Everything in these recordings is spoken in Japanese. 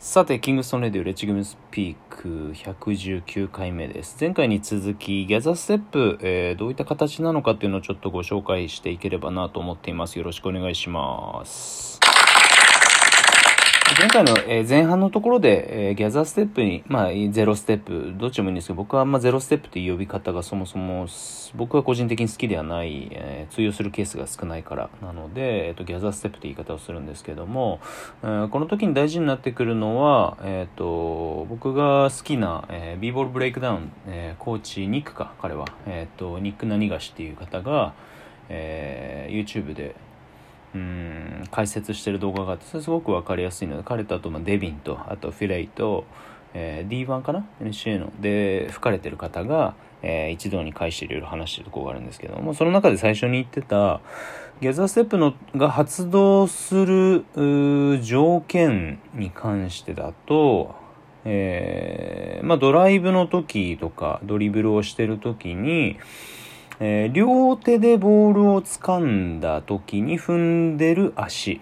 さて、キングストンレディオレッチグムスピーク119回目です。前回に続き、ギャザーステップ、えー、どういった形なのかっていうのをちょっとご紹介していければなと思っています。よろしくお願いします。前回の、え前半のところで、えギャザーステップに、まあ、ゼロステップ、どっちもいいんですけど、僕はあん、ま、ゼロステップという呼び方がそもそも、僕は個人的に好きではない、え通用するケースが少ないからなので、えっとギャザーステップという言い方をするんですけども、えこの時に大事になってくるのは、えっと僕が好きな、えー、 BBall Breakdown、え Coach Nick か彼は、えっとニック・ナニガシっていう方が、え YouTube でうん。解説してる動画があってそれすごく分かりやすいので彼とあとまデビンとあとフィレイと、えー D1 かな？ NCAA ので吹かれてる方が、えー一堂に会していろいろ話してるところがあるんですけどもその中で最初に言ってたギャザーステップのが発動する条件に関してだと、えーまあ、ドライブの時とかドリブルをしてる時に、えー両手でボールを掴んだ時に踏んでる足。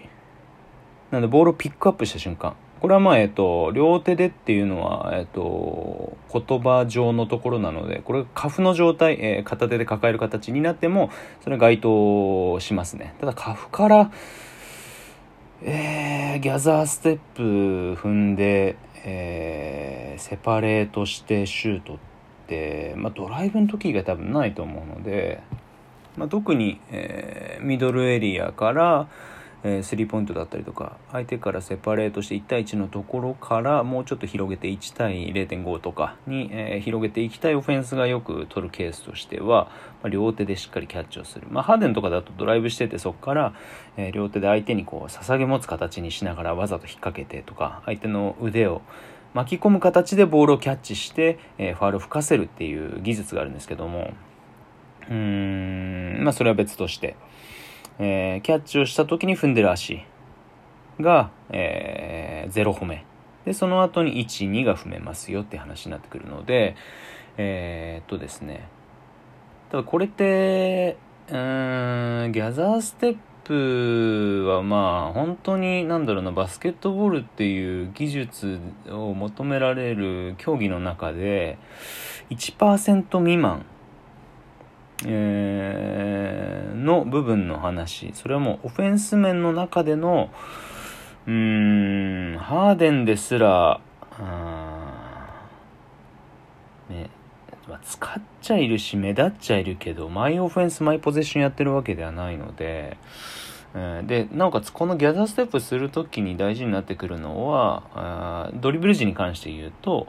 なのでボールをピックアップした瞬間。これはまあえっと両手でっていうのはえっと言葉上のところなのでこれがカフの状態、えー片手で抱える形になってもそれは該当しますね。ただカフからえーギャザーステップ踏んで、えーセパレートしてシュートって、まあ、ドライブの時以外多分ないと思うので、まあ、特に、えーミドルエリアから、えースリーポイントだったりとか相手からセパレートして1対1のところからもうちょっと広げて1対0.5とかに、えー広げていきたいオフェンスがよく取るケースとしては、まあ、両手でしっかりキャッチをする、まあ、ハーデンとかだとドライブしててそこから、えー両手で相手にこう捧げ持つ形にしながらわざと引っ掛けてとか相手の腕を巻き込む形でボールをキャッチして、えーファウルを吹かせるっていう技術があるんですけども。うーんまあそれは別として、えーキャッチをした時に踏んでる足が、え0歩目でその後に12が踏めますよって話になってくるのでえーっとですね。ただこれってうんギャザーステップはまあ本当になんだろうなバスケットボールっていう技術を求められる競技の中で1%未満えーの部分の話。それはもうオフェンス面の中でのうーんハーデンですらねま使っちゃいるし目立っちゃいるけどマイオフェンスマイポゼッションやってるわけではないので、えーでなおかつこのギャザーステップするときに大事になってくるのはドリブル時に関して言うと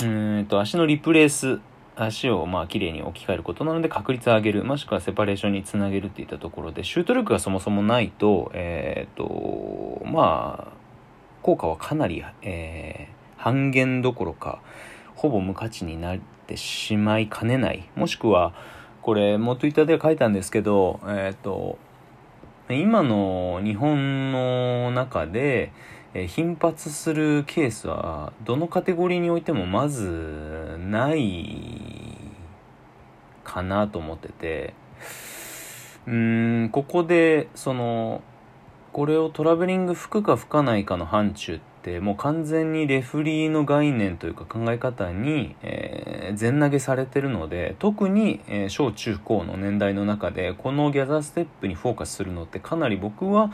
うーんと足のリプレース足をまあ綺麗に置き換えることなので確率を上げるもしくはセパレーションにつなげるっていったところでシュート力がそもそもないとえっ、とまあ効果はかなり、えー半減どころかほぼ無価値になってしまいかねない。もしくはこれも Twitter では書いたんですけどえっ、と今の日本の中で、頻発するケースはどのカテゴリーにおいてもまずないかなと思っててうんここでそのこれをトラベリング吹くか吹かないかの範疇ってもう完全にレフリーの概念というか考え方に、えー全投げされてるので特に、えー小中高の年代の中でこのギャザーステップにフォーカスするのってかなり僕は、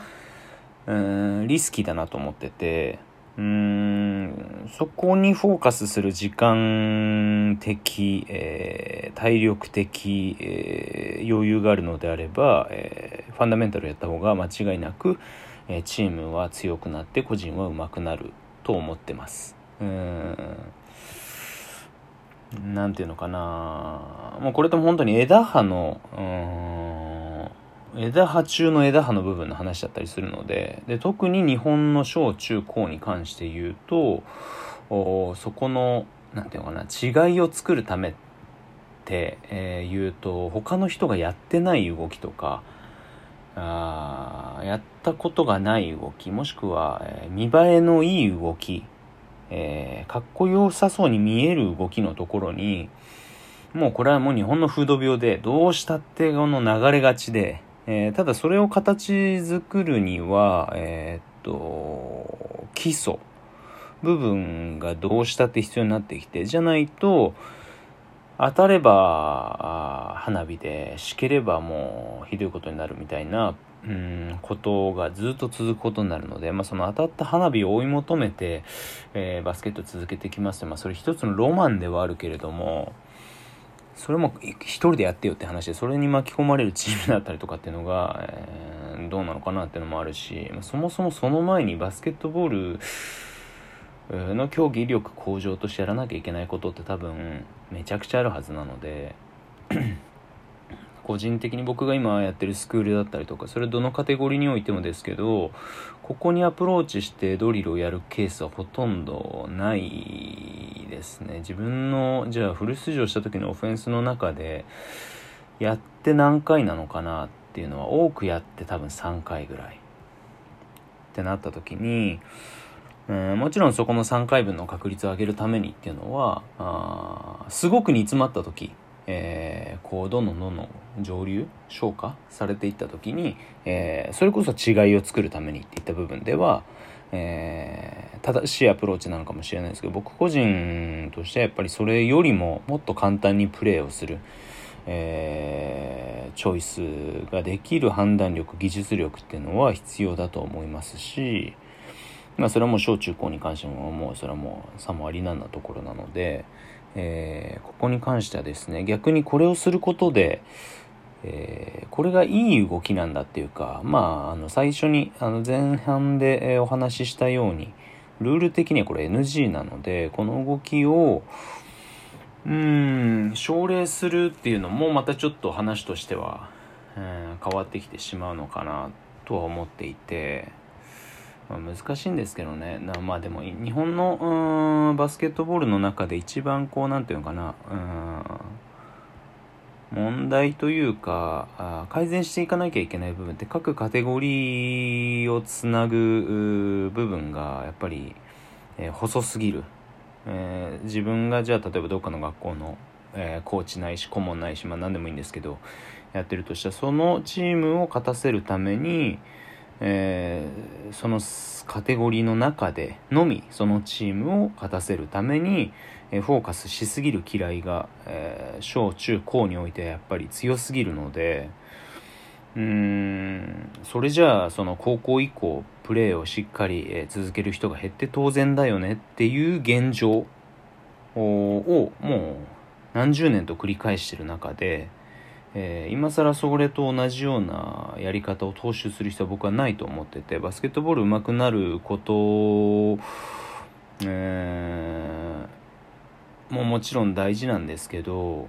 うーリスキーだなと思っててうーんそこにフォーカスする時間的、えー体力的、えー余裕があるのであれば、えーファンダメンタルやった方が間違いなく、えチームは強くなって個人は上手くなると思ってます。うんなんていうのかなもうこれとも本当に枝葉のうん枝葉中の枝葉の部分の話だったりするのでで特に日本の小中高に関して言うとおそこのなんていうのかな違いを作るためって、えー言うと他の人がやってない動きとかあやったことがない動きもしくは、えー見栄えのいい動き、えーかっこよさそうに見える動きのところにもうこれはもう日本の風土病でどうしたってこの流れがちで、えーただそれを形作るには、えーっと基礎部分がどうしたって必要になってきてじゃないと当たれば花火でしければもうひどいことになるみたいなうんことがずっと続くことになるので、まあ、その当たった花火を追い求めて、えー、バスケット続けてきますまあ、それ一つのロマンではあるけれどもそれも一人でやってよって話でそれに巻き込まれるチームだったりとかっていうのが、えー、どうなのかなっていうのもあるし、まあ、そもそもその前にバスケットボールの競技力向上としてやらなきゃいけないことって多分めちゃくちゃあるはずなので 個人的に僕が今やってるスクールだったりとかそれどのカテゴリーにおいてもですけどここにアプローチしてドリルをやるケースはほとんどないですね。自分のじゃあフル出場した時のオフェンスの中でやって何回なのかなっていうのは多くやって多分3回ぐらいってなった時にうんもちろんそこの3回分の確率を上げるためにっていうのはあすごく煮詰まった時えー、こうどんどんどんどん上流昇華されていった時に、えー、それこそ違いを作るためにっていった部分では、えー、正しいアプローチなのかもしれないですけど僕個人としてはやっぱりそれよりももっと簡単にプレーをする、えー、チョイスができる判断力技術力っていうのは必要だと思いますし、まあ、それはもう小中高に関してももうそれはもうさもありなんなところなので。えー、ここに関してはですね逆にこれをすることで、えー、これがいい動きなんだっていうかまああの最初にあの前半で、お話ししたようにルール的にはこれ NG なのでこの動きをうん奨励するっていうのもまたちょっと話としては、えー、変わってきてしまうのかなとは思っていて。まあ、難しいんですけどね。まあでも日本のバスケットボールの中で一番こう何て言うのかな。問題というか改善していかなきゃいけない部分って各カテゴリーをつなぐ部分がやっぱり、えー、細すぎる、えー、自分がじゃあ例えばどっかの学校の、えー、コーチないし顧問ないし、まあ、何でもいいんですけどやってるとしたらそのチームを勝たせるために、えー、そのカテゴリーの中でのみそのチームを勝たせるために、えー、フォーカスしすぎる嫌いが、えー、小中高においてやっぱり強すぎるのでうーんそれじゃあその高校以降プレーをしっかり、え続ける人が減って当然だよねっていう現状をもう何十年と繰り返してる中でえー、今更それと同じようなやり方を踏襲する必要は僕はないと思っててバスケットボール上手くなること、えー、ももちろん大事なんですけど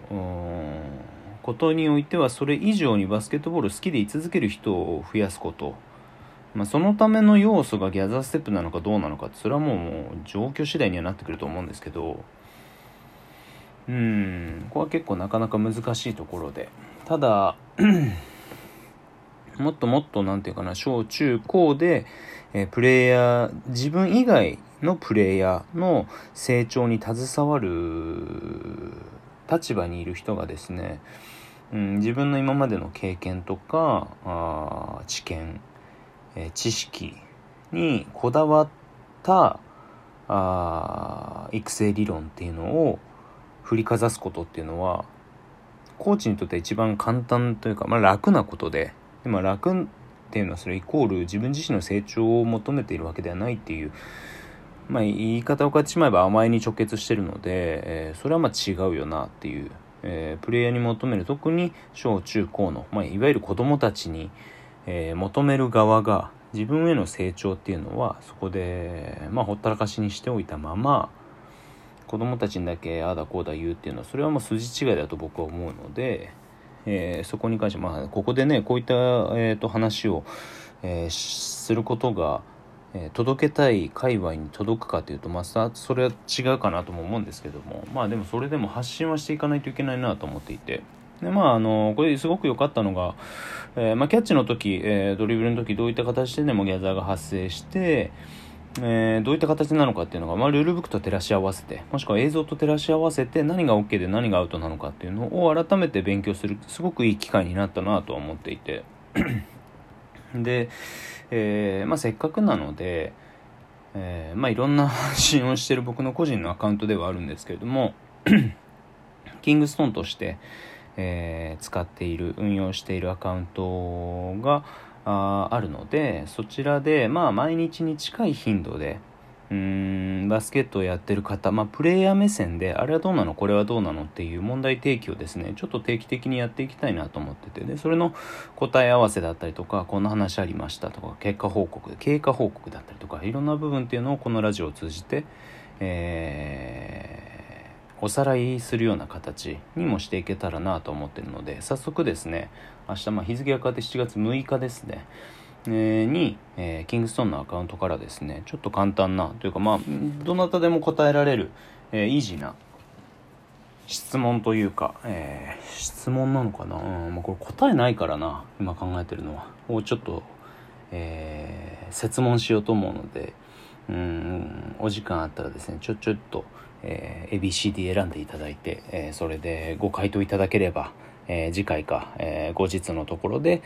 ことにおいてはそれ以上にバスケットボール好きでい続ける人を増やすこと、まあ、そのための要素がギャザーステップなのかどうなのかそれはもうもう状況次第にはなってくると思うんですけどうんここは結構なかなか難しいところで。ただ もっともっと何て言うかな小中高で、えー、プレイヤー自分以外のプレイヤーの成長に携わる立場にいる人がですね、うん、自分の今までの経験とかあ知見、えー、知識にこだわったあ育成理論っていうのを振りかざすことっていうのはコーチにとって一番簡単というか、まあ、楽なことでで、まあ、楽っていうのはそれイコール自分自身の成長を求めているわけではないっていう、まあ、言い方を変えてしまえば甘えに直結してるので、えー、それはまあ違うよなっていう、えー、プレイヤーに求める特に小中高の、まあ、いわゆる子供たちに、えー、求める側が自分への成長っていうのはそこで、まあ、ほったらかしにしておいたまま子供たちにだけああだこうだ言うっていうのはそれはもう筋違いだと僕は思うので、えー、そこに関してまあここでねこういった、えーと、話を、えー、することが、えー、届けたい界隈に届くかというとまあそれは違うかなとも思うんですけどもまあでもそれでも発信はしていかないといけないなと思っていて。でまあ、あのこれすごく良かったのが、えーまあ、キャッチの時、えー、ドリブルの時どういった形ででもギャザーが発生して、えー、どういった形なのかっていうのが、まあ、ルールブックと照らし合わせてもしくは映像と照らし合わせて何が OK で何がアウトなのかっていうのを改めて勉強するすごくいい機会になったなとは思っていて。で、えー、まあ、せっかくなので、えー、まあいろんな発信をしてる僕の個人のアカウントではあるんですけれどもキングストーンとして、え、使っている運用しているアカウントがああるのでそちらでまあ毎日に近い頻度でうーんバスケットをやってる方、まあ、プレイヤー目線であれはどうなの？これはどうなの？っていう問題提起をですねちょっと定期的にやっていきたいなと思っててでそれの答え合わせだったりとかこんな話ありましたとか結果報告経過報告だったりとかいろんな部分っていうのをこのラジオを通じて、えー、おさらいするような形にもしていけたらなと思ってるので早速ですね明日まあ日付が変わって7月6日ですね。えに、えー、キングストーンのアカウントからですねちょっと簡単なというかまあどなたでも答えられる、えー、イージーな質問というか、えー、質問なのかな、うんまあ、これ答えないからな今考えてるのは。をちょっと、えー、説問しようと思うのでうんお時間あったらですねちょちょっと、えー、ABCD 選んでいただいて、えー、それでご回答いただければ、えー、次回か、えー、後日のところで、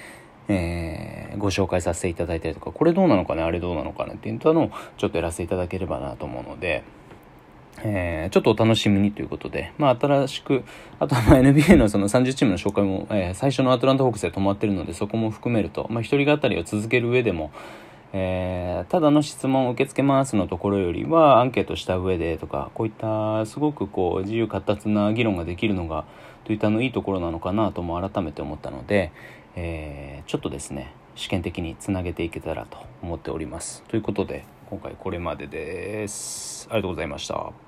えー、ご紹介させていただいたりとか、これどうなのかね、あれどうなのかねっていうのをちょっとやらせていただければなと思うので、えー、ちょっとお楽しみにということで、まあ、新しく、あとはま NBA のその30チームの紹介も、えー、最初のアトランタホークスで止まってるので、そこも含めると、まあ、一人語りを続ける上でも、えー、ただの質問を受け付けますのところよりはアンケートした上でとかこういったすごくこう自由闊達な議論ができるのがといったのいいところなのかなとも改めて思ったので、えー、ちょっとですね試験的につなげていけたらと思っております。ということで今回これまでです。ありがとうございました。